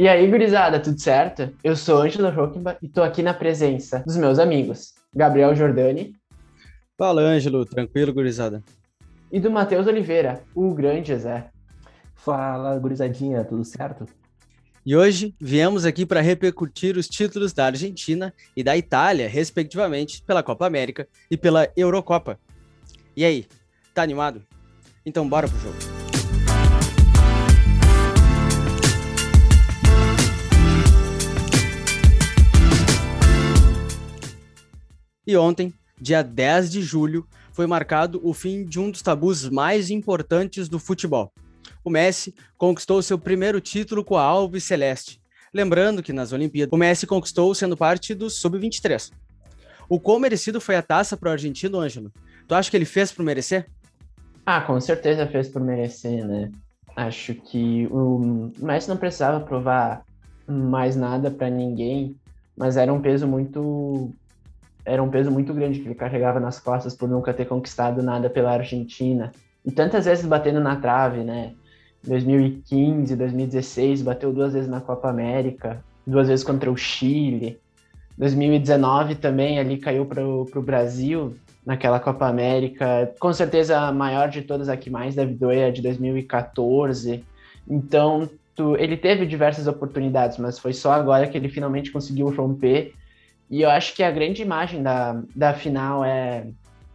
E aí, gurizada, tudo certo? Eu sou Ângelo Roquimba e tô aqui na presença dos meus amigos, Gabriel Jordani. Fala, Ângelo, tranquilo, gurizada? E do Matheus Oliveira, o grande Zé. Fala, gurizadinha, tudo certo? E hoje viemos aqui para repercutir os títulos da Argentina e da Itália, respectivamente, pela Copa América e pela Eurocopa. E aí, tá animado? Então bora pro jogo. E ontem, dia 10 de julho, foi marcado o fim de um dos tabus mais importantes do futebol. O Messi conquistou seu primeiro título com a Alves Celeste. Lembrando que nas Olimpíadas, o Messi conquistou sendo parte do Sub-23. O quão merecido foi a taça para o argentino, Ângelo? Tu acha que ele fez por merecer? Ah, com certeza fez por merecer, né? Acho que o Messi não precisava provar mais nada para ninguém, mas era um peso muito era um peso muito grande que ele carregava nas costas por nunca ter conquistado nada pela Argentina. E tantas vezes batendo na trave, né? 2015, 2016, bateu duas vezes na Copa América, duas vezes contra o Chile. 2019 também ali caiu para o Brasil naquela Copa América. Com certeza a maior de todas, a que mais deve doer, é de 2014. Então, tu, ele teve diversas oportunidades, mas foi só agora que ele finalmente conseguiu romper e eu acho que a grande imagem da, da final é.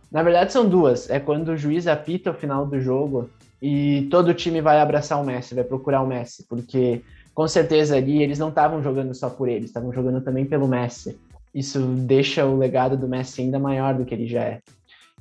Na verdade, são duas. É quando o juiz apita o final do jogo e todo o time vai abraçar o Messi, vai procurar o Messi, porque com certeza ali eles não estavam jogando só por ele, estavam jogando também pelo Messi. Isso deixa o legado do Messi ainda maior do que ele já é.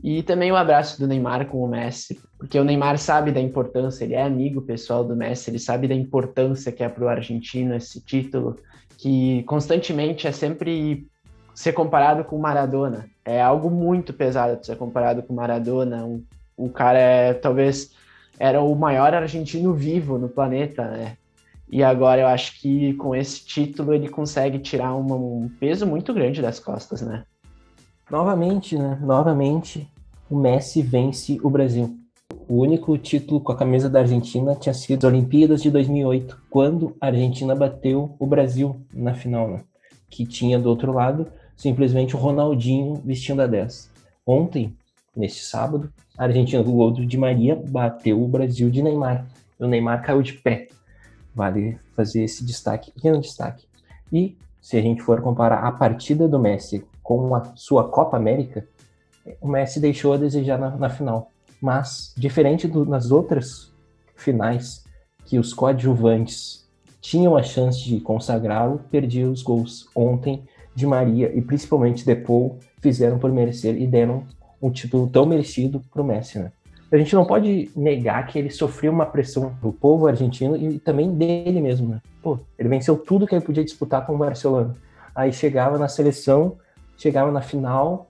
E também o abraço do Neymar com o Messi, porque o Neymar sabe da importância, ele é amigo pessoal do Messi, ele sabe da importância que é para o argentino esse título, que constantemente é sempre ser comparado com Maradona. É algo muito pesado ser comparado com Maradona. Um, o cara é, talvez era o maior argentino vivo no planeta, né? E agora eu acho que com esse título ele consegue tirar uma, um peso muito grande das costas, né? Novamente, né? Novamente, o Messi vence o Brasil. O único título com a camisa da Argentina tinha sido as Olimpíadas de 2008, quando a Argentina bateu o Brasil na final, né? Que tinha do outro lado simplesmente o Ronaldinho vestindo a 10. Ontem, neste sábado, a Argentina com o gol de Maria bateu o Brasil de Neymar. O Neymar caiu de pé. Vale fazer esse destaque, pequeno destaque. E se a gente for comparar a partida do Messi com a sua Copa América, o Messi deixou a desejar na, na final. Mas, diferente do, das outras finais, que os coadjuvantes tinham a chance de consagrá-lo, perdia os gols. Ontem, de Maria e principalmente Depou fizeram por merecer e deram um título tão merecido para o Messi, né? A gente não pode negar que ele sofreu uma pressão do povo argentino e também dele mesmo, né? Pô, ele venceu tudo que ele podia disputar com o Barcelona. Aí chegava na seleção, chegava na final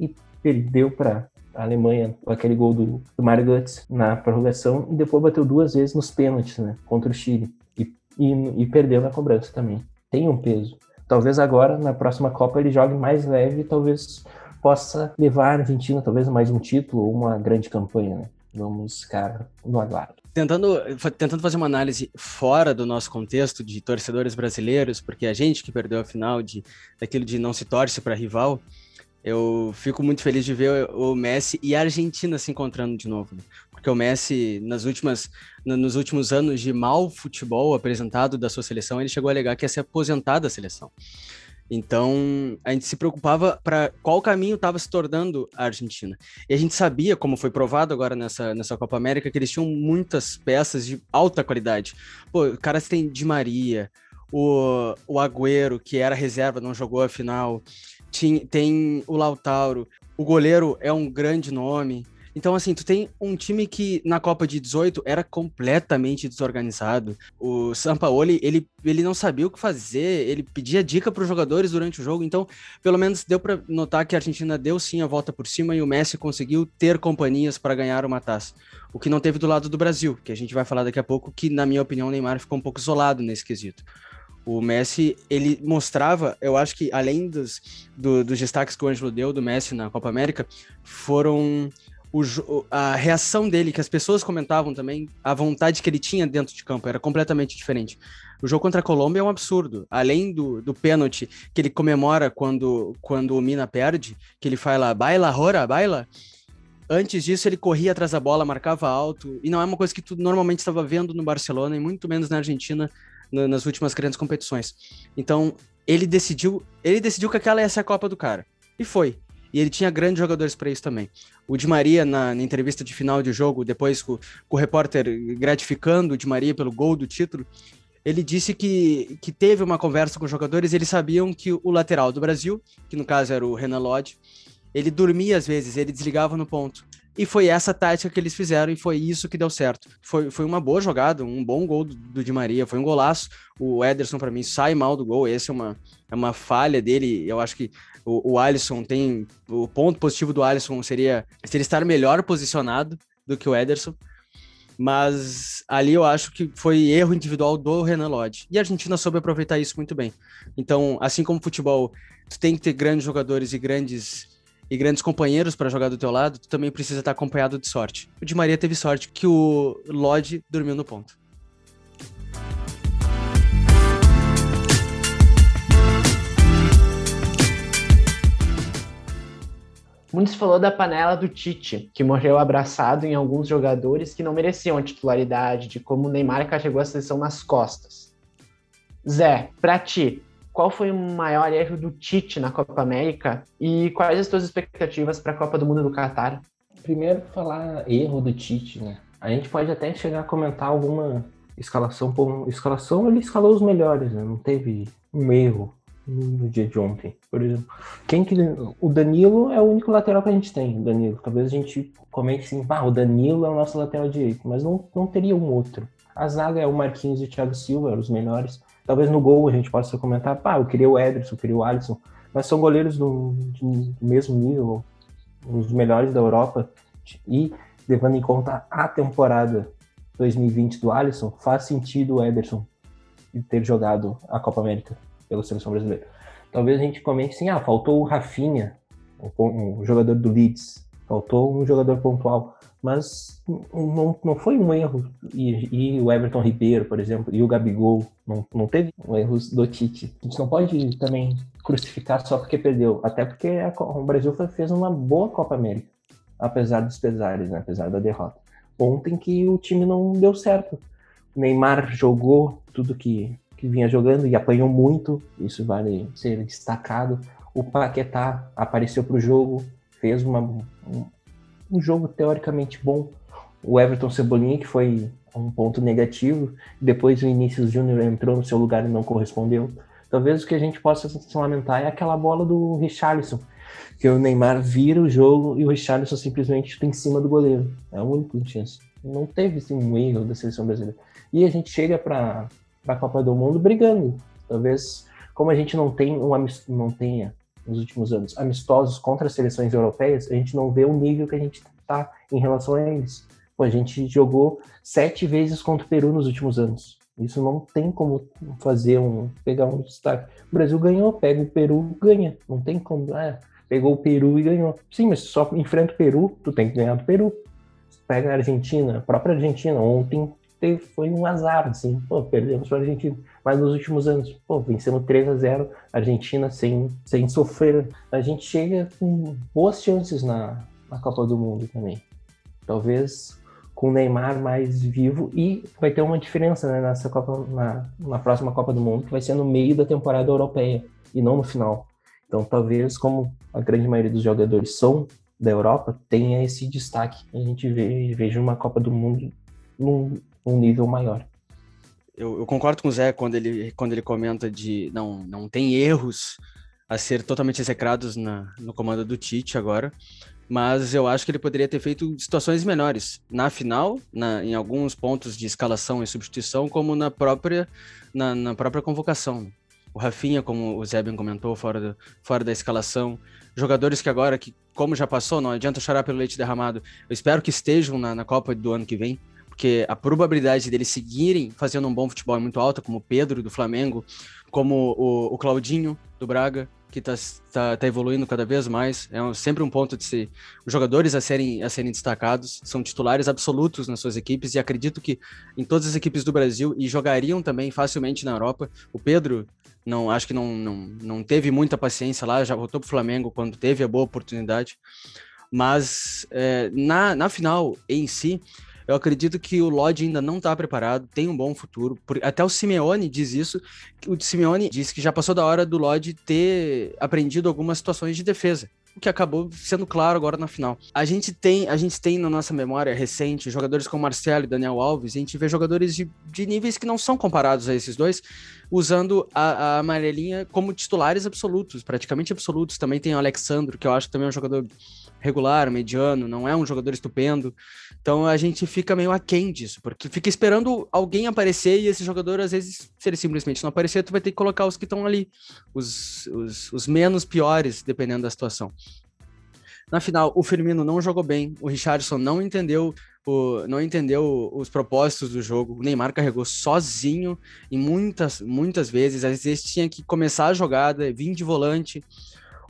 e perdeu para a Alemanha aquele gol do, do Mario Götze na prorrogação e depois bateu duas vezes nos pênaltis, né? Contra o Chile e, e, e perdeu na cobrança também. Tem um peso. Talvez agora, na próxima Copa, ele jogue mais leve e talvez possa levar a Argentina talvez mais um título ou uma grande campanha, né? Vamos ficar no aguardo. Tentando, tentando fazer uma análise fora do nosso contexto de torcedores brasileiros, porque a gente que perdeu a final de daquilo de não se torce para rival, eu fico muito feliz de ver o Messi e a Argentina se encontrando de novo. Né? Porque o Messi, nas últimas, nos últimos anos de mau futebol apresentado da sua seleção, ele chegou a alegar que ia se aposentar da seleção. Então, a gente se preocupava para qual caminho estava se tornando a Argentina. E a gente sabia, como foi provado agora nessa, nessa Copa América, que eles tinham muitas peças de alta qualidade. Pô, caras têm Di Maria, o, o Agüero, que era reserva, não jogou a final tem o Lautaro, o goleiro é um grande nome. Então, assim, tu tem um time que na Copa de 18 era completamente desorganizado. O Sampaoli, ele, ele não sabia o que fazer, ele pedia dica para os jogadores durante o jogo. Então, pelo menos deu para notar que a Argentina deu sim a volta por cima e o Messi conseguiu ter companhias para ganhar uma taça. O que não teve do lado do Brasil, que a gente vai falar daqui a pouco, que na minha opinião o Neymar ficou um pouco isolado nesse quesito. O Messi, ele mostrava, eu acho que além dos, do, dos destaques que o Ângelo deu do Messi na Copa América, foram o, a reação dele, que as pessoas comentavam também, a vontade que ele tinha dentro de campo era completamente diferente. O jogo contra a Colômbia é um absurdo. Além do, do pênalti que ele comemora quando, quando o Mina perde, que ele fala baila, rora, baila. Antes disso, ele corria atrás da bola, marcava alto, e não é uma coisa que tu normalmente estava vendo no Barcelona, e muito menos na Argentina, no, nas últimas grandes competições. Então, ele decidiu, ele decidiu que aquela ia ser a Copa do cara. E foi. E ele tinha grandes jogadores para isso também. O Di Maria, na, na, entrevista de final de jogo, depois com, com o repórter gratificando o Di Maria pelo gol do título, ele disse que, que teve uma conversa com os jogadores, eles sabiam que o lateral do Brasil, que no caso era o Renan Lodge, ele dormia às vezes, ele desligava no ponto. E foi essa tática que eles fizeram e foi isso que deu certo. Foi, foi uma boa jogada, um bom gol do, do Di Maria, foi um golaço. O Ederson, para mim, sai mal do gol. Essa é uma, é uma falha dele. Eu acho que o, o Alisson tem. O ponto positivo do Alisson seria, seria estar melhor posicionado do que o Ederson. Mas ali eu acho que foi erro individual do Renan Lodge. E a Argentina soube aproveitar isso muito bem. Então, assim como o futebol, tu tem que ter grandes jogadores e grandes e grandes companheiros para jogar do teu lado, tu também precisa estar acompanhado de sorte. O Di Maria teve sorte que o Lodge dormiu no ponto. Muito se falou da panela do Tite, que morreu abraçado em alguns jogadores que não mereciam a titularidade, de como o Neymar carregou a seleção nas costas. Zé, pra ti, qual foi o maior erro do Tite na Copa América e quais as tuas expectativas para a Copa do Mundo do Catar? Primeiro, falar erro do Tite, né? A gente pode até chegar a comentar alguma escalação. Por escalação, ele escalou os melhores, né? Não teve um erro no dia de ontem, por exemplo. Quem que o Danilo é o único lateral que a gente tem, Danilo. Talvez a gente comente assim, ah, o Danilo é o nosso lateral direito, mas não, não teria um outro. A zaga é o Marquinhos e o Thiago Silva, eram os melhores. Talvez no gol a gente possa comentar, pá, eu queria o Ederson, eu queria o Alisson, mas são goleiros do, do mesmo nível, os melhores da Europa. E levando em conta a temporada 2020 do Alisson, faz sentido o Ederson ter jogado a Copa América pela seleção brasileira. Talvez a gente comente assim, ah, faltou o Rafinha, um jogador do Leeds, faltou um jogador pontual, mas não, não foi um erro. E, e, o Everton Ribeiro, por exemplo, e o Gabigol, não, não teve um erro do Tite. A gente não pode também crucificar só porque perdeu, até porque a, o Brasil fez uma boa Copa América, apesar dos pesares, né, apesar da derrota. Ontem que o time não deu certo. O Neymar jogou tudo que que vinha jogando e apanhou muito, isso vale ser destacado. O Paquetá apareceu para o jogo, fez uma, um, um, jogo teoricamente bom. O Everton Cebolinha, que foi um ponto negativo, depois o Início Júnior entrou no seu lugar e não correspondeu. Talvez o que a gente possa se lamentar é aquela bola do Richarlison, que o Neymar vira o jogo e o Richarlison simplesmente está em cima do goleiro. É a única chance. Não teve assim, um erro da seleção brasileira. E a gente chega para a Copa do Mundo brigando. Talvez, como a gente não tem um não tenha nos últimos anos amistosos contra as seleções europeias, a gente não vê o nível que a gente está em relação a eles. Pô, a gente jogou sete vezes contra o Peru nos últimos anos. Isso não tem como fazer um pegar um destaque. O Brasil ganhou, pega o Peru, ganha. Não tem como. Ah, pegou o Peru e ganhou. Sim, mas só enfrenta o Peru, tu tem que ganhar do Peru. Pega a Argentina, a própria Argentina. Ontem teve, foi um azar, assim, pô, perdemos para a Argentina. Mas nos últimos anos, pô, vencemos 3 a 0 Argentina sem, sem sofrer. A gente chega com boas chances na, na Copa do Mundo também. Talvez com o Neymar mais vivo e vai ter uma diferença né, nessa Copa, na, na próxima Copa do Mundo, que vai ser no meio da temporada europeia e não no final. Então, talvez, como a grande maioria dos jogadores são da Europa, tenha esse destaque. A gente veja uma Copa do Mundo num, um nível maior. Eu, eu, concordo com o Zé quando ele, quando ele comenta de não, não tem erros a ser totalmente execrados na, no comando do Tite agora, mas eu acho que ele poderia ter feito situações menores na final, na, em alguns pontos de escalação e substituição, como na própria, na, na própria convocação. O Rafinha, como o bem comentou, fora, do, fora da escalação. Jogadores que agora, que como já passou, não adianta chorar pelo leite derramado. Eu espero que estejam na, na Copa do ano que vem porque a probabilidade deles seguirem fazendo um bom futebol é muito alta, como o Pedro do Flamengo, como o, o Claudinho do Braga, que está tá, tá, evoluindo cada vez mais. É um, sempre um ponto de ser os jogadores a serem, a serem destacados, são titulares absolutos nas suas equipes e acredito que em todas as equipes do Brasil e jogariam também facilmente na Europa. O Pedro não acho que não, não, não teve muita paciência lá, já voltou para o Flamengo quando teve a boa oportunidade. Mas é, na, na final em si, eu acredito que o Lodge ainda não está preparado, tem um bom futuro. Até o Simeone diz isso. O Simeone diz que já passou da hora do Lodge ter aprendido algumas situações de defesa o que acabou sendo claro agora na final. A gente tem, a gente tem na nossa memória recente jogadores como Marcelo e Daniel Alves, a gente vê jogadores de, de níveis que não são comparados a esses dois, usando a, a amarelinha como titulares absolutos, praticamente absolutos. Também tem o Alexandro, que eu acho que também é um jogador regular, mediano, não é um jogador estupendo. Então a gente fica meio aquém disso, porque fica esperando alguém aparecer e esse jogador, às vezes, se ele simplesmente não aparecer, tu vai ter que colocar os que estão ali, os, os, os menos piores, dependendo da situação. Na final, o Firmino não jogou bem, o Richardson não entendeu o, não entendeu os propósitos do jogo. O Neymar carregou sozinho em muitas, muitas vezes. Às vezes tinha que começar a jogada, vir de volante.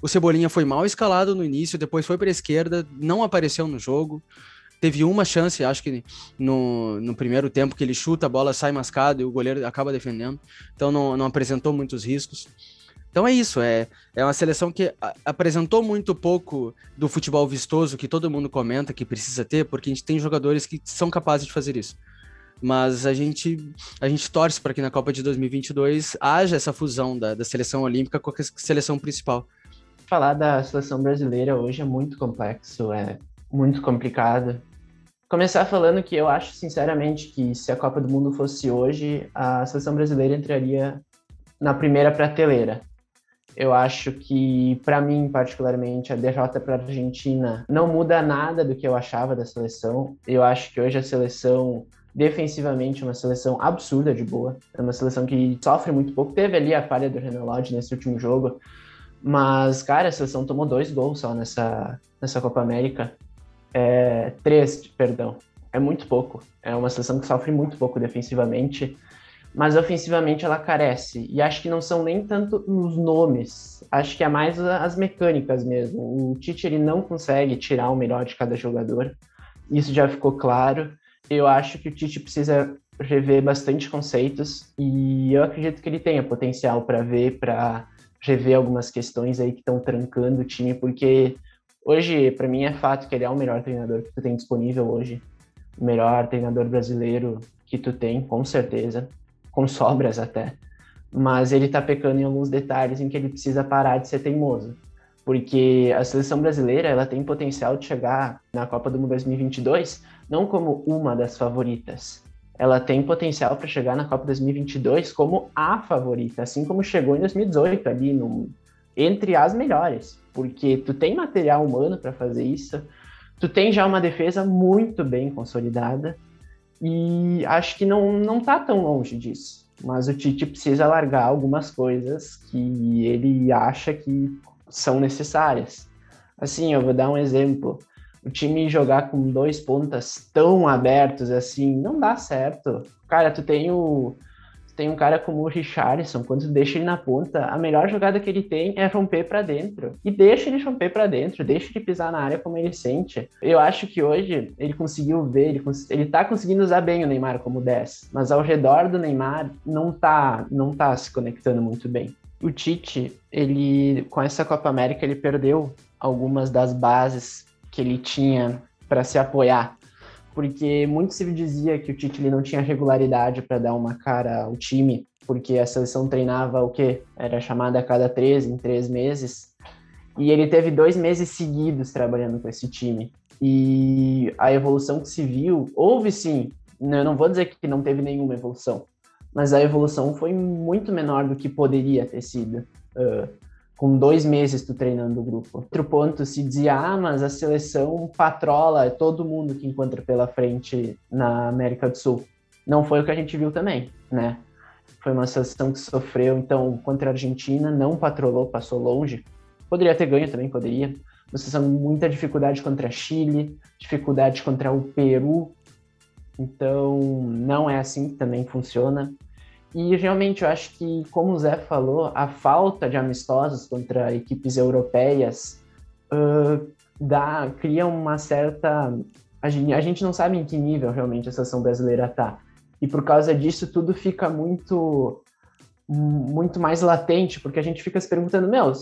O Cebolinha foi mal escalado no início, depois foi para a esquerda, não apareceu no jogo. Teve uma chance, acho que no, no primeiro tempo, que ele chuta, a bola sai mascada e o goleiro acaba defendendo. Então não, não apresentou muitos riscos. Então é isso, é, é uma seleção que apresentou muito pouco do futebol vistoso que todo mundo comenta que precisa ter, porque a gente tem jogadores que são capazes de fazer isso. Mas a gente, a gente torce para que na Copa de 2022 haja essa fusão da, da seleção olímpica com a seleção principal. Falar da seleção brasileira hoje é muito complexo, é muito complicado. Começar falando que eu acho sinceramente que se a Copa do Mundo fosse hoje, a seleção brasileira entraria na primeira prateleira eu acho que, para mim, particularmente, a derrota para a Argentina não muda nada do que eu achava da seleção. Eu acho que hoje a seleção, defensivamente, é uma seleção absurda de boa. É uma seleção que sofre muito pouco. Teve ali a falha do Renan Lodge nesse último jogo. Mas, cara, a seleção tomou dois gols só nessa, nessa Copa América. É, três, perdão. É muito pouco. É uma seleção que sofre muito pouco defensivamente mas ofensivamente ela carece. E acho que não são nem tanto os nomes, acho que é mais as mecânicas mesmo. O Tite ele não consegue tirar o melhor de cada jogador, isso já ficou claro. Eu acho que o Tite precisa rever bastante conceitos e eu acredito que ele tenha potencial para ver, para rever algumas questões aí que estão trancando o time, porque hoje, para mim, é fato que ele é o melhor treinador que tu tem disponível hoje. O melhor treinador brasileiro que tu tem, com certeza com sobras até, mas ele está pecando em alguns detalhes em que ele precisa parar de ser teimoso, porque a seleção brasileira ela tem potencial de chegar na Copa do Mundo 2022 não como uma das favoritas, ela tem potencial para chegar na Copa 2022 como a favorita, assim como chegou em 2018 ali no, entre as melhores, porque tu tem material humano para fazer isso, tu tem já uma defesa muito bem consolidada, e acho que não, não tá tão longe disso. Mas o Tite precisa largar algumas coisas que ele acha que são necessárias. Assim, eu vou dar um exemplo. O time jogar com dois pontas tão abertos assim não dá certo. Cara, tu tem o tem um cara como o Richarlison, quando deixa ele na ponta, a melhor jogada que ele tem é romper para dentro. E deixa ele romper para dentro, deixa ele pisar na área como ele sente. Eu acho que hoje ele conseguiu ver, ele, cons ele tá conseguindo usar bem o Neymar como 10, mas ao redor do Neymar não tá, não tá se conectando muito bem. O Tite, ele com essa Copa América ele perdeu algumas das bases que ele tinha para se apoiar porque muito se dizia que o Tite não tinha regularidade para dar uma cara ao time, porque a seleção treinava o quê? Era chamada a cada três, em três meses, e ele teve dois meses seguidos trabalhando com esse time. E a evolução que se viu, houve sim, né, eu não vou dizer que não teve nenhuma evolução, mas a evolução foi muito menor do que poderia ter sido. Uh, com dois meses tu treinando o grupo. Outro ponto se dizia, ah, mas a seleção patrola todo mundo que encontra pela frente na América do Sul. Não foi o que a gente viu também, né? Foi uma seleção que sofreu, então, contra a Argentina, não patrolou, passou longe. Poderia ter ganho também, poderia. Uma seleção muita dificuldade contra Chile, dificuldade contra o Peru. Então, não é assim que também funciona. E realmente eu acho que, como o Zé falou, a falta de amistosos contra equipes europeias uh, dá, cria uma certa. A gente, a gente não sabe em que nível realmente a seleção brasileira está. E por causa disso, tudo fica muito muito mais latente, porque a gente fica se perguntando, meu,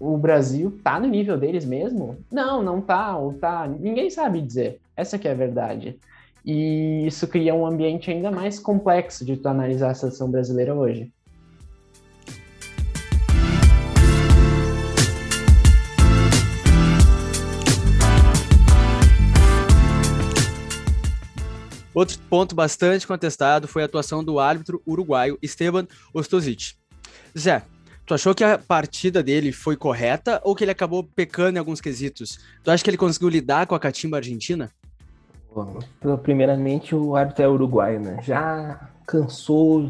o Brasil tá no nível deles mesmo? Não, não tá, ou tá. Ninguém sabe dizer. Essa que é a verdade. E isso cria um ambiente ainda mais complexo de tu analisar a seleção brasileira hoje. Outro ponto bastante contestado foi a atuação do árbitro uruguaio Esteban Ostosic. Zé, tu achou que a partida dele foi correta ou que ele acabou pecando em alguns quesitos? Tu acha que ele conseguiu lidar com a catimba argentina? Primeiramente, o árbitro é uruguaio, né? Já cansou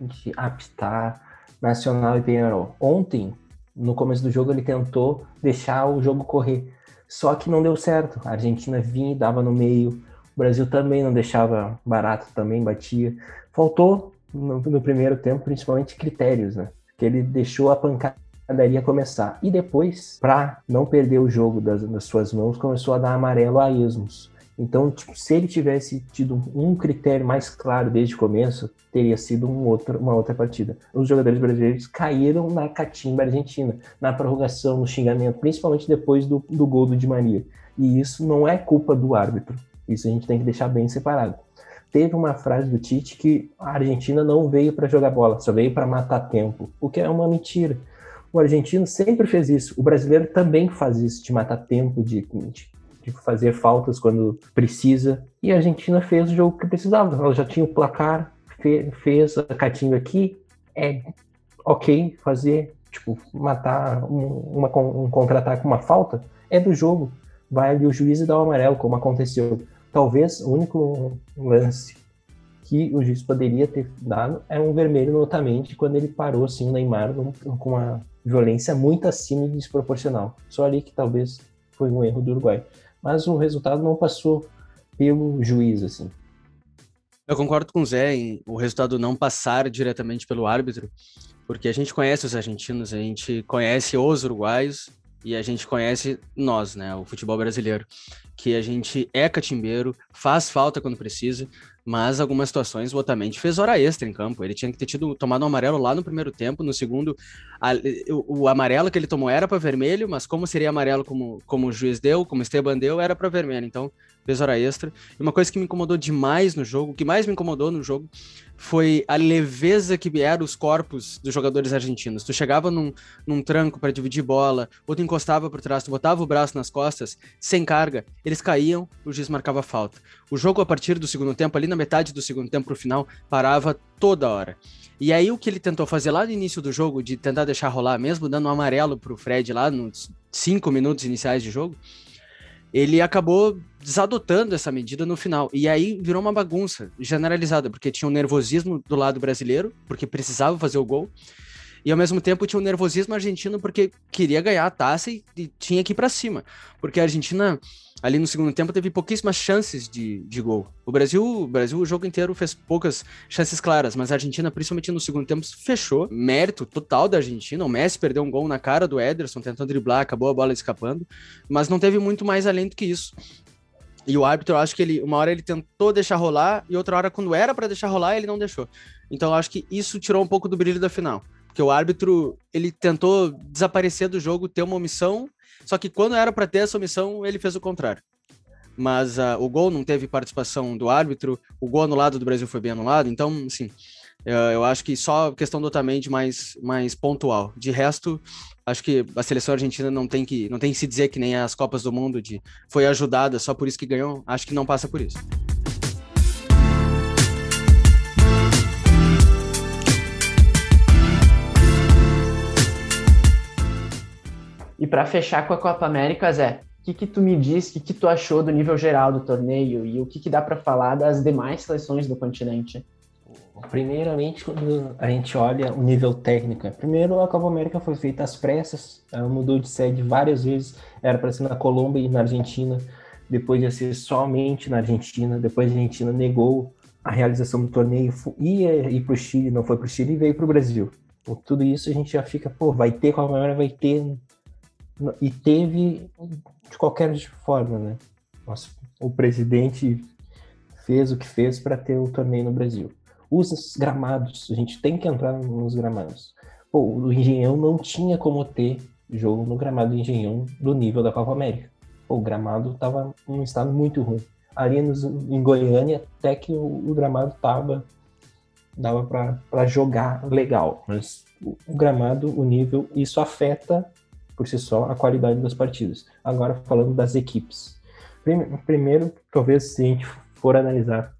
de apitar Nacional e Penharol. Ontem, no começo do jogo, ele tentou deixar o jogo correr. Só que não deu certo. A Argentina vinha e dava no meio. O Brasil também não deixava barato, também batia. Faltou no, no primeiro tempo, principalmente critérios, né? Que ele deixou a pancadaria começar. E depois, para não perder o jogo das, das, suas mãos, começou a dar amarelo a esmos. Então, tipo, se ele tivesse tido um critério mais claro desde o começo, teria sido um outro, uma outra partida. Os jogadores brasileiros caíram na catimba argentina, na prorrogação, no xingamento, principalmente depois do, do gol do Di Maria. E isso não é culpa do árbitro. Isso a gente tem que deixar bem separado. Teve uma frase do Tite que a Argentina não veio para jogar bola, só veio para matar tempo, o que é uma mentira. O argentino sempre fez isso, o brasileiro também faz isso, de matar tempo, de, de, de fazer faltas quando precisa. E a Argentina fez o jogo que precisava. Ela já tinha o placar, fe, fez a catinga aqui, é ok fazer, tipo, matar um, uma, um contra-ataque, uma falta, é do jogo. Vai ali o juiz e dá o amarelo, como aconteceu. Talvez o único lance que o juiz poderia ter dado é um vermelho notamente quando ele parou assim o Neymar com uma violência muito acima e desproporcional. Só ali que talvez foi um erro do Uruguai. Mas o resultado não passou pelo juiz assim. Eu concordo com o Zé em o resultado não passar diretamente pelo árbitro, porque a gente conhece os argentinos, a gente conhece os uruguaios e a gente conhece nós, né, o futebol brasileiro, que a gente é catimbeiro, faz falta quando precisa, mas algumas situações o Otamendi fez hora extra em campo. Ele tinha que ter tido tomado um amarelo lá no primeiro tempo, no segundo a, o, o, amarelo que ele tomou era para vermelho, mas como seria amarelo como, como o juiz deu, como o Esteban deu, era para vermelho. Então fez hora extra. E uma coisa que me incomodou demais no jogo, o que mais me incomodou no jogo, foi a leveza que eram os corpos dos jogadores argentinos. Tu chegava num, num tranco para dividir bola, ou tu encostava por trás, tu botava o braço nas costas, sem carga, eles caíam, o juiz marcava falta. O jogo, a partir do segundo tempo, ali na metade do segundo tempo pro final, parava toda hora. E aí o que ele tentou fazer lá no início do jogo, de tentar deixar rolar mesmo, dando um amarelo pro Fred lá nos cinco minutos iniciais de jogo, ele acabou desadotando essa medida no final. E aí virou uma bagunça generalizada, porque tinha um nervosismo do lado brasileiro, porque precisava fazer o gol, e ao mesmo tempo tinha um nervosismo argentino porque queria ganhar a taça e, e tinha que ir para cima. Porque a Argentina, ali no segundo tempo, teve pouquíssimas chances de, de gol. O Brasil, o Brasil, o jogo inteiro fez poucas chances claras, mas a Argentina, principalmente no segundo tempo, fechou. Mérito total da Argentina. O Messi perdeu um gol na cara do Ederson, tentando driblar, acabou a bola escapando, mas não teve muito mais além do que isso. E o árbitro, eu acho que ele, uma hora ele tentou deixar rolar e outra hora, quando era para deixar rolar, ele não deixou. Então eu acho que isso tirou um pouco do brilho da final. Porque o árbitro, ele tentou desaparecer do jogo, ter uma omissão, só que quando era para ter essa omissão, ele fez o contrário. Mas uh, o gol não teve participação do árbitro, o gol anulado do Brasil foi bem anulado, então, assim, eu, acho que só questão do Otamendi mais, mais pontual. De resto, acho que a seleção argentina não tem que não tem que se dizer que nem as Copas do Mundo de foi ajudada só por isso que ganhou. Acho que não passa por isso. E para fechar com a Copa América, Zé, o que, que tu me diz, o que, que tu achou do nível geral do torneio e o que, que dá para falar das demais seleções do continente? Primeiramente, quando a gente olha o nível técnico, primeiro a Copa América foi feita às pressas, ela mudou de sede várias vezes, era para ser na Colômbia e na Argentina, depois ia ser somente na Argentina, depois a Argentina negou a realização do torneio ia ir para o Chile, não foi para o Chile e veio para o Brasil. Então, tudo isso a gente já fica, pô, vai ter, qual maneira vai ter. E teve de qualquer forma, né? Nossa, o presidente fez o que fez para ter o torneio no Brasil. Os gramados, a gente tem que entrar nos gramados. Pô, o Engenhão não tinha como ter jogo no gramado do Engenhão do nível da Copa América. Pô, o gramado estava em um estado muito ruim. Ali nos, em Goiânia, até que o, o gramado tava dava para jogar legal, mas o, o gramado, o nível, isso afeta por si só a qualidade das partidas. Agora falando das equipes. Primeiro, talvez se a gente for analisar,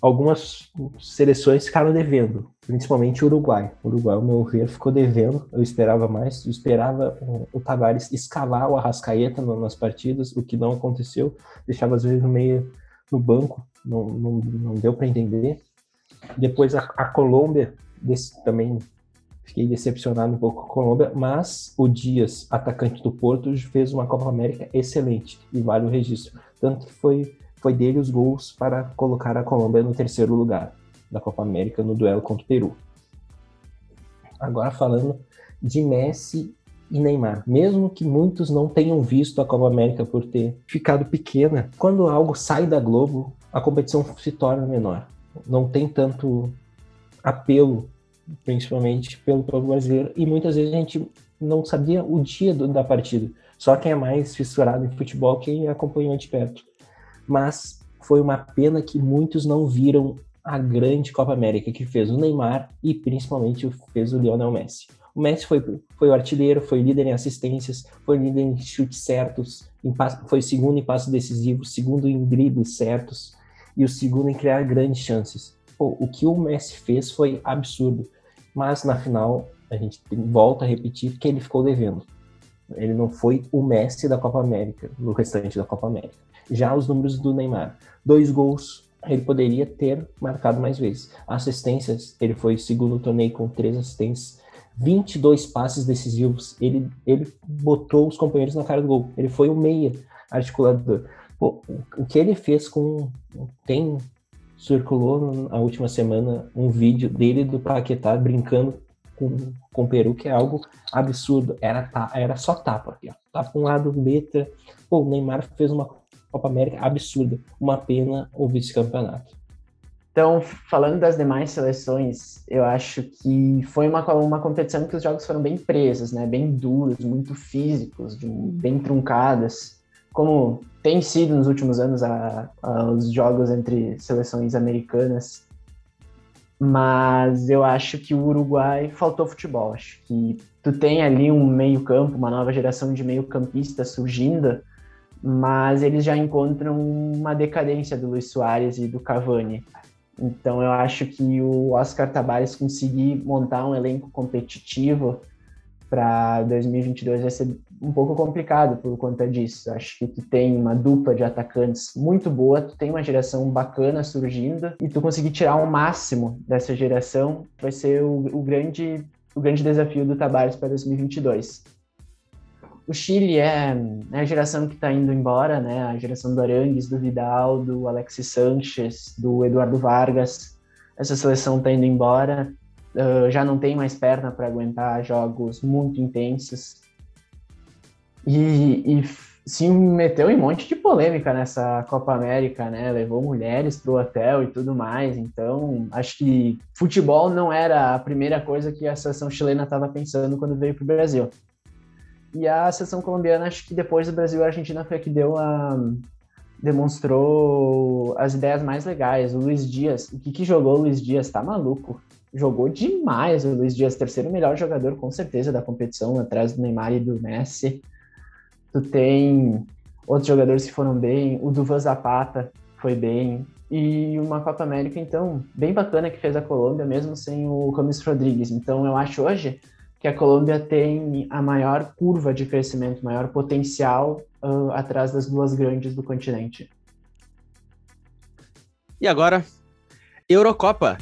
algumas seleções ficaram devendo, principalmente o Uruguai. O Uruguai, ao meu ver, ficou devendo. Eu esperava mais, eu esperava o Tavares escalar o Arrascaeta nas partidas, o que não aconteceu. Deixava às vezes no meio no banco, não, não, não deu para entender. Depois a, a Colômbia desse, também Fiquei decepcionado um pouco com a Colômbia, mas o Dias, atacante do Porto, fez uma Copa América excelente e vale o registro. Tanto que foi, foi dele os gols para colocar a Colômbia no terceiro lugar da Copa América no duelo contra o Peru. Agora falando de Messi e Neymar. Mesmo que muitos não tenham visto a Copa América por ter ficado pequena, quando algo sai da Globo, a competição se torna menor. Não tem tanto apelo principalmente pelo povo brasileiro, e muitas vezes a gente não sabia o dia do, da partida. Só quem é mais fissurado em futebol, quem acompanhou de perto. Mas foi uma pena que muitos não viram a grande Copa América que fez o Neymar e principalmente fez o Lionel Messi. O Messi foi, foi o artilheiro, foi líder em assistências, foi líder em chutes certos, em, foi segundo em passos decisivos, segundo em dribles certos e o segundo em criar grandes chances. Pô, o que o Messi fez foi absurdo mas na final a gente volta a repetir que ele ficou devendo. Ele não foi o Messi da Copa América, no restante da Copa América. Já os números do Neymar, dois gols, ele poderia ter marcado mais vezes. Assistências, ele foi segundo torneio com três assistências, 22 passes decisivos. Ele, ele botou os companheiros na cara do gol. Ele foi o meia articulador. Pô, o que ele fez com. Tem circulou na última semana um vídeo dele do Paquetá brincando com, com o Peru, que é algo absurdo. Era, era só tapa ó. Tapa um lado, letra. Pô, o Neymar fez uma Copa América absurda. Uma pena o vice-campeonato. Então, falando das demais seleções, eu acho que foi uma, uma competição que os jogos foram bem presos, né? Bem duros, muito físicos, bem truncadas como tem sido nos últimos anos a, a, os jogos entre seleções americanas, mas eu acho que o Uruguai faltou futebol. Acho que tu tem ali um meio-campo, uma nova geração de meio-campistas surgindo, mas eles já encontram uma decadência do Luiz Soares e do Cavani. Então eu acho que o Oscar Tabares conseguir montar um elenco competitivo para 2022 vai ser um pouco complicado por conta disso. Acho que tu tem uma dupla de atacantes muito boa, tu tem uma geração bacana surgindo e tu conseguir tirar o máximo dessa geração vai ser o, o grande o grande desafio do Tabares para 2022. O Chile é, é a geração que está indo embora, né? A geração do Arangues, do Vidal, do Alexis Sanches, do Eduardo Vargas. Essa seleção está indo embora. Uh, já não tem mais perna para aguentar jogos muito intensos e, e se meteu em um monte de polêmica nessa Copa América, né? Levou mulheres pro hotel e tudo mais. Então, acho que futebol não era a primeira coisa que a seleção chilena estava pensando quando veio pro Brasil. E a seleção colombiana, acho que depois do Brasil, a Argentina foi a que deu a demonstrou as ideias mais legais. O Luiz Dias, o que, que jogou o Luiz Dias? Tá maluco. Jogou demais o Luiz Dias, terceiro melhor jogador, com certeza, da competição, atrás do Neymar e do Messi. Tu tem outros jogadores que foram bem, o Duvan Zapata foi bem, e uma Copa América, então, bem bacana que fez a Colômbia, mesmo sem o Camis Rodrigues. Então, eu acho hoje que a Colômbia tem a maior curva de crescimento, maior potencial uh, atrás das duas grandes do continente. E agora, Eurocopa.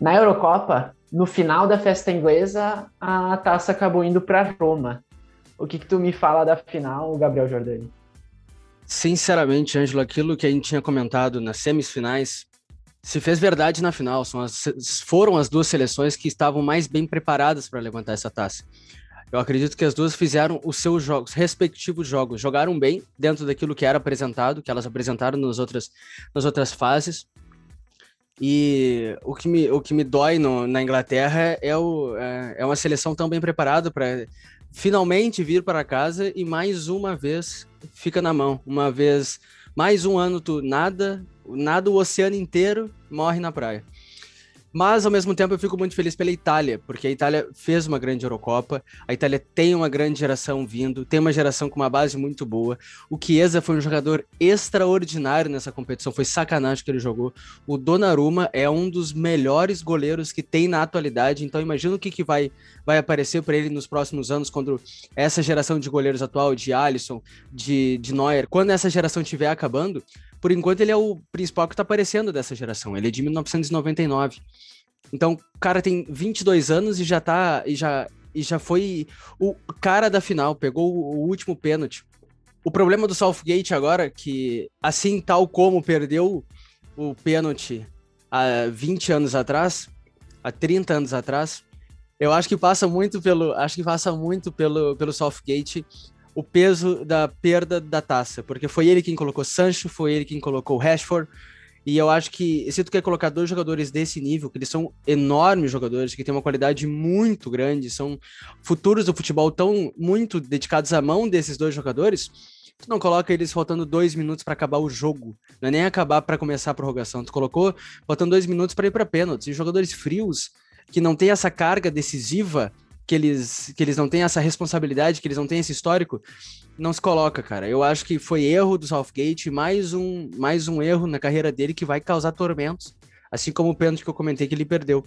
Na Eurocopa, no final da festa inglesa, a taça acabou indo para Roma. O que, que tu me fala da final, Gabriel Jordani? Sinceramente, Ângelo, aquilo que a gente tinha comentado nas semifinais se fez verdade na final. As, foram as duas seleções que estavam mais bem preparadas para levantar essa taça. Eu acredito que as duas fizeram os seus jogos, respectivos jogos, jogaram bem dentro daquilo que era apresentado, que elas apresentaram nas outras, nas outras fases. E o que me, o que me dói no, na Inglaterra é, o, é, é uma seleção tão bem preparada para finalmente vir para casa e mais uma vez fica na mão. Uma vez, mais um ano tu nada, nada o oceano inteiro morre na praia. Mas, ao mesmo tempo, eu fico muito feliz pela Itália, porque a Itália fez uma grande Eurocopa, a Itália tem uma grande geração vindo, tem uma geração com uma base muito boa. O Chiesa foi um jogador extraordinário nessa competição, foi sacanagem que ele jogou. O Donnarumma é um dos melhores goleiros que tem na atualidade, então imagina o que, que vai, vai aparecer para ele nos próximos anos, quando essa geração de goleiros atual, de Alisson, de, de Neuer, quando essa geração estiver acabando, por enquanto ele é o principal que está aparecendo dessa geração. Ele é de 1999. Então, o cara tem 22 anos e já tá e já e já foi o cara da final, pegou o último pênalti. O problema do Southgate agora que assim tal como perdeu o pênalti há 20 anos atrás, há 30 anos atrás, eu acho que passa muito pelo, acho que passa muito pelo pelo Southgate o peso da perda da taça, porque foi ele quem colocou Sancho, foi ele quem colocou Rashford, e eu acho que se tu quer colocar dois jogadores desse nível, que eles são enormes jogadores, que têm uma qualidade muito grande, são futuros do futebol tão muito dedicados à mão desses dois jogadores, tu não coloca eles faltando dois minutos para acabar o jogo. Não é nem acabar para começar a prorrogação. Tu colocou faltando dois minutos para ir para pênaltis. E jogadores frios que não têm essa carga decisiva que eles, que eles não têm essa responsabilidade, que eles não têm esse histórico, não se coloca, cara. Eu acho que foi erro do Southgate, mais um, mais um erro na carreira dele que vai causar tormentos, assim como o pênalti que eu comentei que ele perdeu,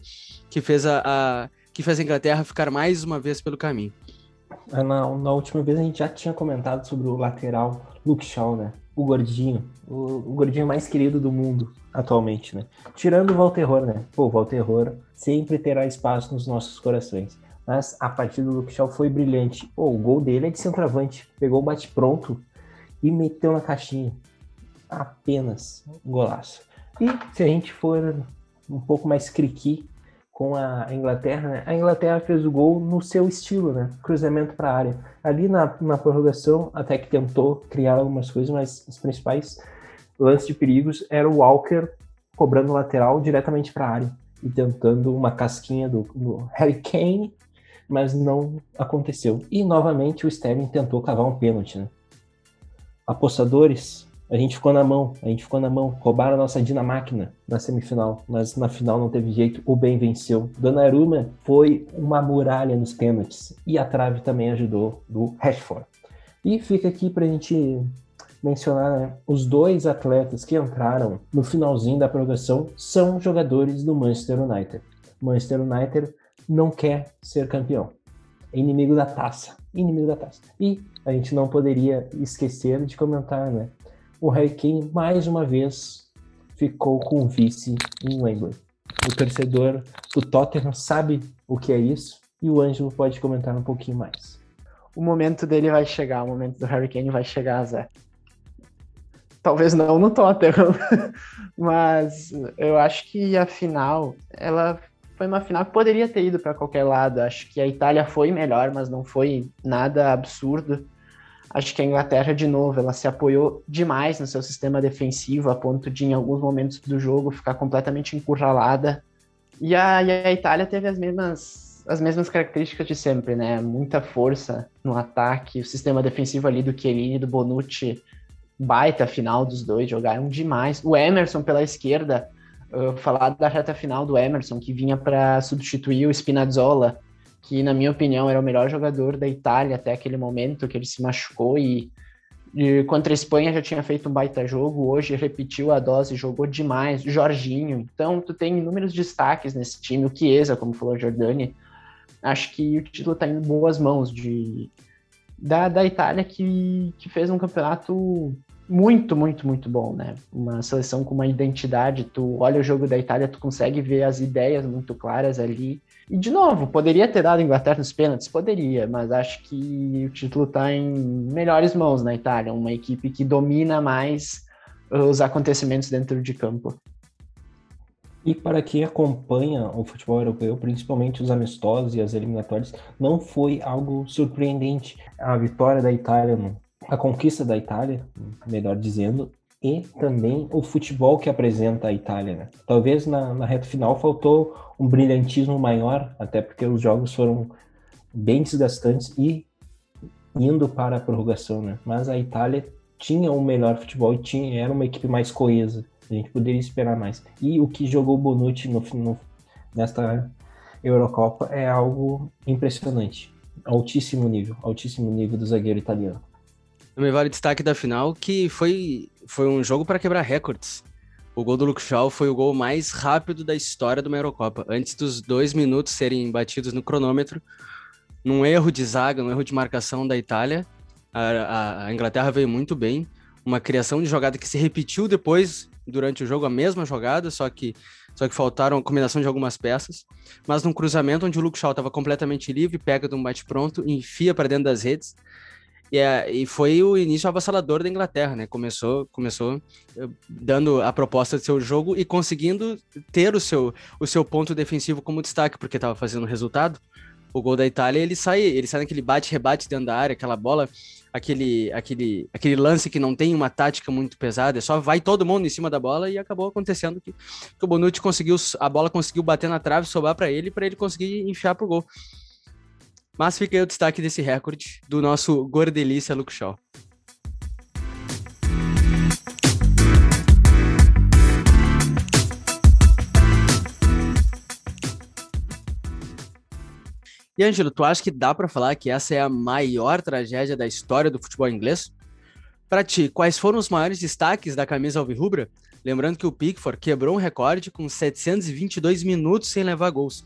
que fez a, a que fez a Inglaterra ficar mais uma vez pelo caminho. É, na, na última vez a gente já tinha comentado sobre o lateral Luke Shaw, né? O gordinho, o, o gordinho mais querido do mundo atualmente, né? Tirando o Valterror, né? Pô, o Valterror sempre terá espaço nos nossos corações mas a partida do Luke Shaw foi brilhante. Oh, o gol dele é de centroavante, pegou o bate-pronto e meteu na caixinha. Apenas um golaço. E se a gente for um pouco mais criqui com a Inglaterra, né? a Inglaterra fez o gol no seu estilo, né? Cruzamento para a área. Ali na, na prorrogação, até que tentou criar algumas coisas, mas os principais lances de perigos era o Walker cobrando lateral diretamente para a área e tentando uma casquinha do, do Harry Kane mas não aconteceu. E novamente o Sterling tentou cavar um pênalti, né? Apostadores, a gente ficou na mão, a gente ficou na mão, roubaram a nossa Dinamáquina na semifinal, mas na final não teve jeito, o bem venceu. Donnarumma foi uma muralha nos pênaltis e a trave também ajudou do Rashford. E fica aqui pra gente mencionar né, os dois atletas que entraram no finalzinho da prorrogação são jogadores do Manchester United. Manchester United não quer ser campeão. É inimigo da taça. Inimigo da taça. E a gente não poderia esquecer de comentar, né? O Harry Kane, mais uma vez, ficou com o vice em Wembley. O torcedor do Tottenham sabe o que é isso e o Ângelo pode comentar um pouquinho mais. O momento dele vai chegar, o momento do Harry Kane vai chegar, Zé. Talvez não no Tottenham, mas eu acho que a final, ela foi uma final que poderia ter ido para qualquer lado. Acho que a Itália foi melhor, mas não foi nada absurdo. Acho que a Inglaterra, de novo, ela se apoiou demais no seu sistema defensivo, a ponto de, em alguns momentos do jogo, ficar completamente encurralada. E a, e a Itália teve as mesmas, as mesmas características de sempre, né? Muita força no ataque, o sistema defensivo ali do Chiellini e do Bonucci, baita final dos dois, jogaram demais. O Emerson pela esquerda, falar da reta final do Emerson, que vinha para substituir o Spinazzola, que, na minha opinião, era o melhor jogador da Itália até aquele momento que ele se machucou e, e contra a Espanha já tinha feito um baita jogo, hoje repetiu a dose, jogou demais, Jorginho, então tu tem inúmeros destaques nesse time, o Chiesa, como falou Jordani, acho que o título está em boas mãos de, da, da Itália que, que fez um campeonato muito, muito, muito bom, né? Uma seleção com uma identidade. Tu olha o jogo da Itália, tu consegue ver as ideias muito claras ali. E, de novo, poderia ter dado a Inglaterra nos pênaltis? Poderia, mas acho que o título está em melhores mãos na Itália. Uma equipe que domina mais os acontecimentos dentro de campo. E para quem acompanha o futebol europeu, principalmente os amistosos e as eliminatórias, não foi algo surpreendente. A vitória da Itália, a conquista da Itália, melhor dizendo, e também o futebol que apresenta a Itália. Né? Talvez na, na reta final faltou um brilhantismo maior, até porque os jogos foram bem desgastantes e indo para a prorrogação, né? Mas a Itália tinha um melhor futebol e tinha, era uma equipe mais coesa. A gente poderia esperar mais. E o que jogou Bonucci no, no, nesta Eurocopa é algo impressionante. Altíssimo nível, altíssimo nível do zagueiro italiano. Também vale destaque da final que foi, foi um jogo para quebrar recordes. O gol do Luke Shaw foi o gol mais rápido da história uma Eurocopa. Antes dos dois minutos serem batidos no cronômetro, num erro de zaga, num erro de marcação da Itália, a, a, a Inglaterra veio muito bem. Uma criação de jogada que se repetiu depois durante o jogo a mesma jogada, só que só que faltaram a combinação de algumas peças. Mas num cruzamento onde o Luke Shaw estava completamente livre, pega de um bate-pronto, enfia para dentro das redes. E, é, e foi o início avassalador da Inglaterra, né? Começou, começou eh, dando a proposta de seu jogo e conseguindo ter o seu, o seu ponto defensivo como destaque, porque estava fazendo resultado. O gol da Itália, ele sai, ele sai naquele bate-rebate dentro da área, aquela bola aquele, aquele, aquele lance que não tem uma tática muito pesada, é só vai todo mundo em cima da bola e acabou acontecendo que, que o Bonucci conseguiu, a bola conseguiu bater na trave, sobrar para ele, para ele conseguir enfiar pro gol. Mas fica aí o destaque desse recorde do nosso gordelícia Luke Shaw. E Ângelo, tu acha que dá para falar que essa é a maior tragédia da história do futebol inglês? Para ti, quais foram os maiores destaques da camisa alvirrubra? Lembrando que o Pickford quebrou um recorde com 722 minutos sem levar gols.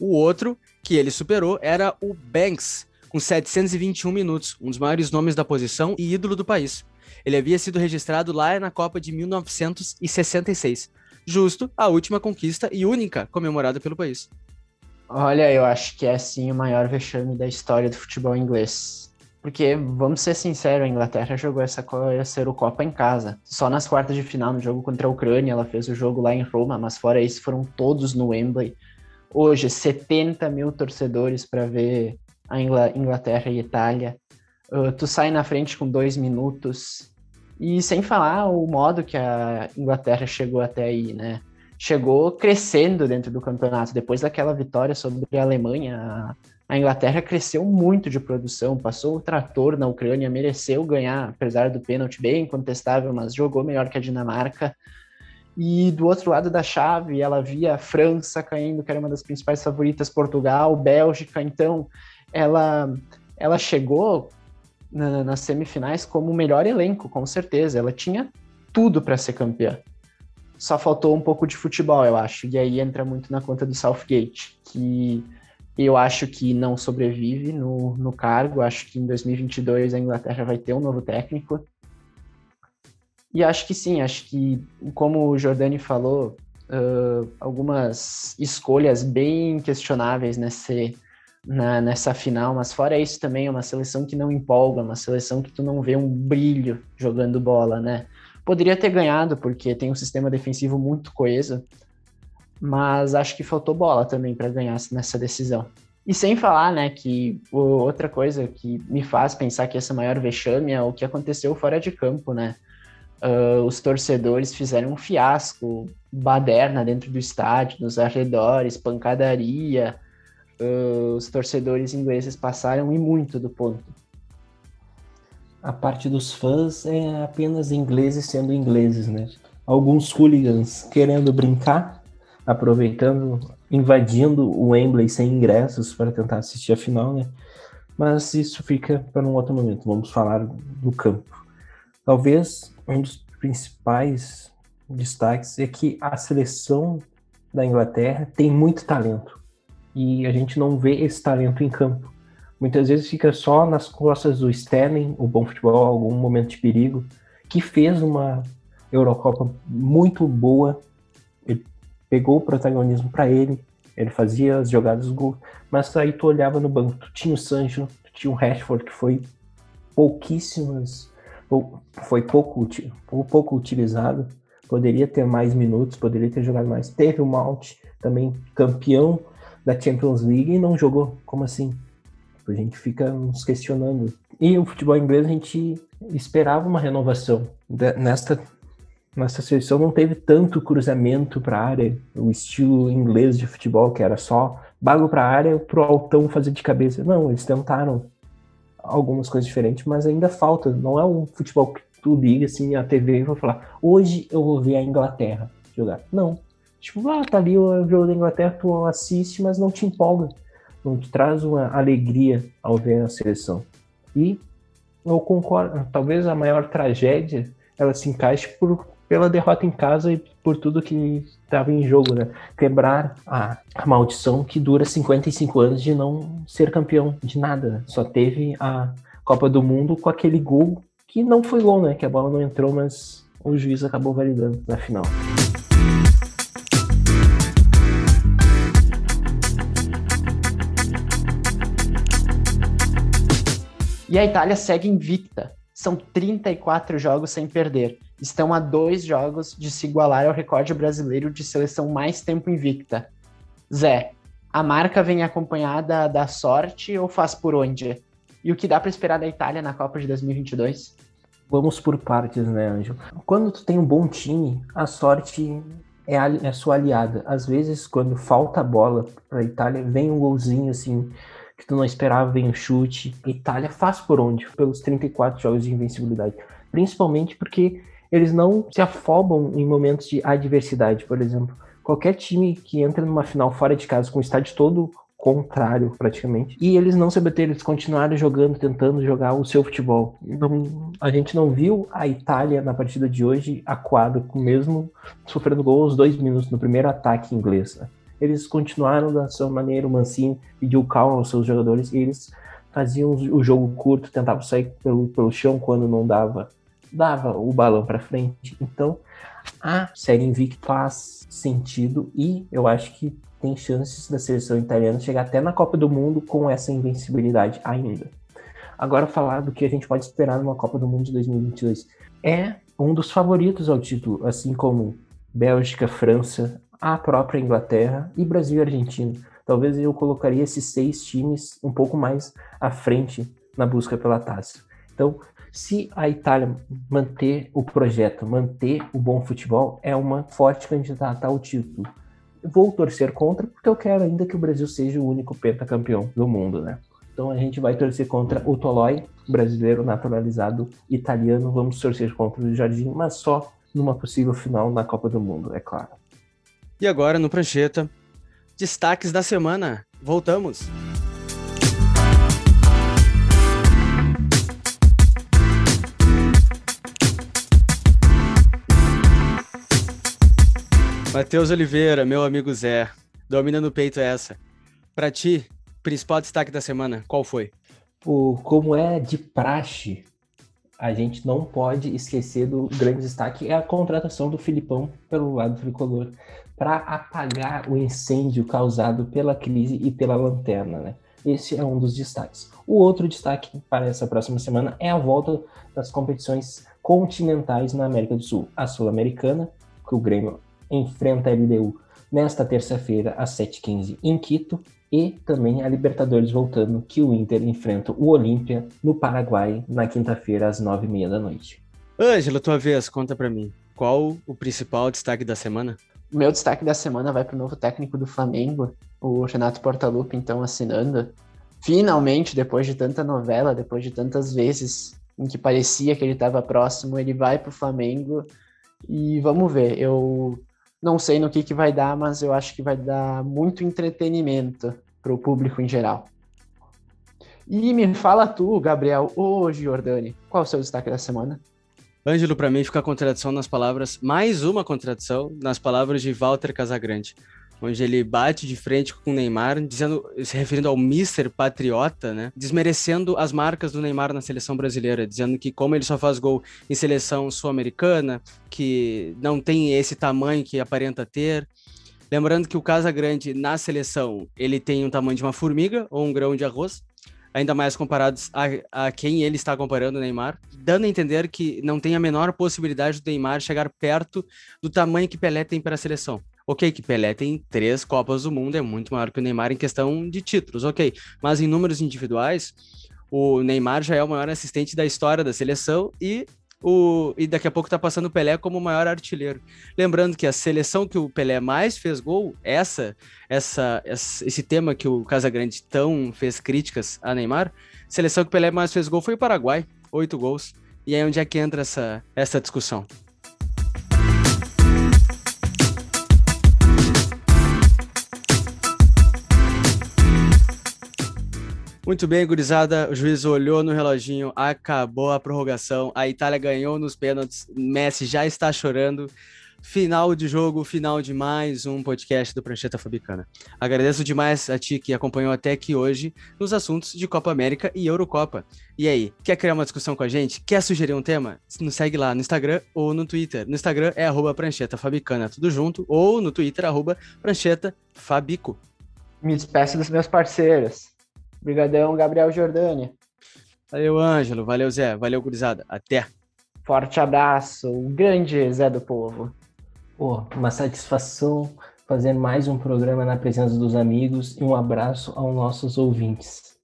O outro que ele superou era o Banks, com 721 minutos, um dos maiores nomes da posição e ídolo do país. Ele havia sido registrado lá na Copa de 1966, justo a última conquista e única comemorada pelo país. Olha, eu acho que é sim o maior vexame da história do futebol inglês. Porque, vamos ser sinceros, a Inglaterra jogou essa, essa Eurocopa em casa. Só nas quartas de final, no jogo contra a Ucrânia, ela fez o jogo lá em Roma, mas fora isso, foram todos no Wembley. Hoje, 70 mil torcedores para ver a Inglaterra e Itália. Uh, tu sai na frente com dois minutos. E sem falar o modo que a Inglaterra chegou até aí, né? chegou crescendo dentro do campeonato. Depois daquela vitória sobre a Alemanha, a Inglaterra cresceu muito de produção, passou o trator na Ucrânia, mereceu ganhar, apesar do pênalti bem incontestável, mas jogou melhor que a Dinamarca. E do outro lado da chave, ela via França caindo, que era uma das principais favoritas, Portugal, Bélgica. Então, ela, ela chegou na, nas semifinais como o melhor elenco, com certeza. Ela tinha tudo para ser campeã só faltou um pouco de futebol, eu acho. E aí entra muito na conta do Southgate, que eu acho que não sobrevive no, no cargo. Acho que em 2022 a Inglaterra vai ter um novo técnico. E acho que sim, acho que, como o Jordani falou, uh, algumas escolhas bem questionáveis nesse, na, nessa final, mas fora isso também é uma seleção que não empolga, uma seleção que tu não vê um brilho jogando bola, né? Poderia ter ganhado, porque tem um sistema defensivo muito coeso, mas acho que faltou bola também para ganhar nessa decisão. E sem falar, né, que outra coisa que me faz pensar que essa maior vexame é o que aconteceu fora de campo, né? Uh, os torcedores fizeram um fiasco, baderna dentro do estádio, nos arredores, pancadaria. Uh, os torcedores ingleses passaram e muito do ponto a parte dos fãs é apenas ingleses sendo ingleses, né? Alguns hooligans querendo brincar, aproveitando, invadindo o Wembley sem ingressos para tentar assistir a final, né? Mas isso fica para um outro momento. Vamos falar do campo. Talvez um dos principais destaques é que a seleção da Inglaterra tem muito talento e a gente não vê esse talento em campo muitas vezes fica só nas costas do Sterling, o bom futebol, algum momento de perigo, que fez uma Eurocopa muito boa. Ele pegou o protagonismo para ele, ele fazia as jogadas gol, mas aí tu olhava no banco, tu tinha o Sancho, tu tinha o Rashford, que foi pouquíssimas, foi pouco, pouco utilizado, poderia ter mais minutos, poderia ter jogado mais. Teve o Mount, também campeão da Champions League, e não jogou. Como assim? A gente fica nos questionando. E o futebol inglês, a gente esperava uma renovação. Nesta nossa seleção não teve tanto cruzamento para a área, o estilo inglês de futebol, que era só bago para a área para o altão fazer de cabeça. Não, eles tentaram algumas coisas diferentes, mas ainda falta. Não é um futebol que tu liga assim a TV e vai falar: hoje eu vou ver a Inglaterra jogar. Não. Tipo, ah, tá ali o jogo da Inglaterra, tu assiste, mas não te empolga. Não te traz uma alegria ao ver a seleção. E eu concordo, talvez a maior tragédia ela se encaixe por pela derrota em casa e por tudo que estava em jogo, né? Quebrar a, a, maldição que dura 55 anos de não ser campeão de nada. Né? Só teve a Copa do Mundo com aquele gol que não foi gol, né? Que a bola não entrou, mas o juiz acabou validando na final. E a Itália segue invicta. São 34 jogos sem perder estão a dois jogos de se igualar ao recorde brasileiro de seleção mais tempo invicta. Zé, a marca vem acompanhada da sorte ou faz por onde? E o que dá para esperar da Itália na Copa de 2022? Vamos por partes, né, Anjo? Quando tu tem um bom time, a sorte é a, é sua aliada. Às vezes, quando falta a bola para a Itália, vem um golzinho assim que tu não esperava, vem um chute. Itália faz por onde? Pelos 34 jogos de invencibilidade. Principalmente porque eles não se afobam em momentos de adversidade, por exemplo. Qualquer time que entra numa final fora de casa com o estádio todo contrário, praticamente. E eles não se abateram, eles continuaram jogando, tentando jogar o seu futebol. Não, a gente não viu a Itália na partida de hoje acuada, mesmo sofrendo gol aos dois minutos no primeiro ataque inglês. Eles continuaram da sua maneira, o Mancini pediu calma aos seus jogadores e eles faziam o jogo curto, tentavam sair pelo, pelo chão quando não dava dava o balão para frente. Então, a série invicta faz sentido e eu acho que tem chances da seleção italiana chegar até na Copa do Mundo com essa invencibilidade ainda. Agora falar do que a gente pode esperar numa Copa do Mundo de 2022. É um dos favoritos ao título, assim como Bélgica, França, a própria Inglaterra e Brasil e Argentina. Talvez eu colocaria esses seis times um pouco mais à frente na busca pela taça. Então, se a Itália manter o projeto, manter o bom futebol, é uma forte candidata ao título. Vou torcer contra porque eu quero ainda que o Brasil seja o único pentacampeão do mundo, né? Então a gente vai torcer contra o Tolói, brasileiro naturalizado italiano. Vamos torcer contra o Jardim, mas só numa possível final na Copa do Mundo, é claro. E agora no Prancheta, destaques da semana. Voltamos. Matheus Oliveira, meu amigo Zé, domina no peito essa. Para ti, principal destaque da semana, qual foi? O, como é de praxe, a gente não pode esquecer do grande destaque é a contratação do Filipão pelo lado tricolor para apagar o incêndio causado pela crise e pela lanterna, né? Esse é um dos destaques. O outro destaque para essa próxima semana é a volta das competições continentais na América do Sul. A Sul-Americana, que o Grêmio enfrenta a LDU nesta terça-feira às 7h15 em Quito e também a Libertadores voltando, que o Inter enfrenta o Olímpia no Paraguai na quinta-feira às 9h30 da noite. Ângelo, tua vez, conta para mim. Qual o principal destaque da semana? O meu destaque da semana vai para o novo técnico do Flamengo, o Renato Portaluppi, então assinando. Finalmente, depois de tanta novela, depois de tantas vezes em que parecia que ele estava próximo, ele vai para o Flamengo e vamos ver. Eu não sei no que, que vai dar, mas eu acho que vai dar muito entretenimento para o público em geral. E me fala tu, Gabriel, ou Giordani, qual é o seu destaque da semana? Ângelo, para mim, fica a contradição nas palavras, mais uma contradição nas palavras de Walter Casagrande. Onde ele bate de frente com o Neymar, dizendo, se referindo ao Mister Patriota, né? Desmerecendo as marcas do Neymar na seleção brasileira, dizendo que como ele só faz gol em seleção sul-americana, que não tem esse tamanho que aparenta ter. Lembrando que o Casa Grande na seleção, ele tem um tamanho de uma formiga ou um grão de arroz, ainda mais comparados a, a quem ele está comparando o Neymar, dando a entender que não tem a menor possibilidade do Neymar chegar perto do tamanho que Pelé tem para a seleção. Ok, que Pelé tem três Copas do Mundo, é muito maior que o Neymar em questão de títulos, ok. Mas em números individuais, o Neymar já é o maior assistente da história da seleção e o, e daqui a pouco tá passando o Pelé como o maior artilheiro. Lembrando que a seleção que o Pelé mais fez gol, essa, essa, esse tema que o Casagrande tão fez críticas a Neymar, seleção que o Pelé mais fez gol foi o Paraguai, oito gols. E aí onde é que entra essa, essa discussão? Muito bem, gurizada. O juiz olhou no reloginho, acabou a prorrogação. A Itália ganhou nos pênaltis. Messi já está chorando. Final de jogo, final de mais um podcast do Prancheta Fabicana. Agradeço demais a ti que acompanhou até aqui hoje nos assuntos de Copa América e Eurocopa. E aí, quer criar uma discussão com a gente? Quer sugerir um tema? Nos segue lá no Instagram ou no Twitter. No Instagram é arroba Prancheta Fabicana, tudo junto, ou no Twitter, arroba Prancheta Fabico. Me despeço dos meus parceiros. Obrigadão, Gabriel Jordânia. Valeu, Ângelo. Valeu, Zé. Valeu, gurizada. Até. Forte abraço. O grande Zé do Povo. Pô, uma satisfação fazer mais um programa na presença dos amigos e um abraço aos nossos ouvintes.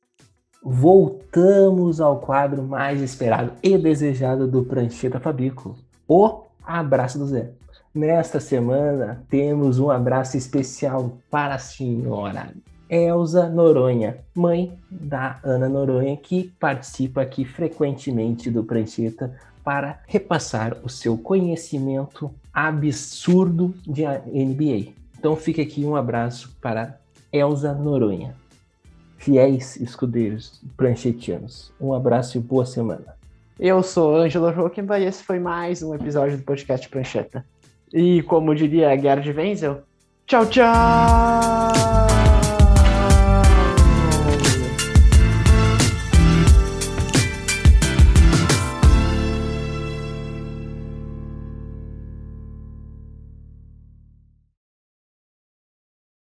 Voltamos ao quadro mais esperado e desejado do Prancheta Fabico, o Abraço do Zé. Nesta semana temos um abraço especial para a senhora Elza Noronha, mãe da Ana Noronha, que participa aqui frequentemente do Prancheta para repassar o seu conhecimento absurdo de NBA. Então fica aqui um abraço para Elza Noronha. Fiéis escudeiros pranchetianos, um abraço e boa semana. Eu sou Ângelo Roquemba e esse foi mais um episódio do podcast Prancheta. E como diria Gerd Wenzel, tchau, tchau!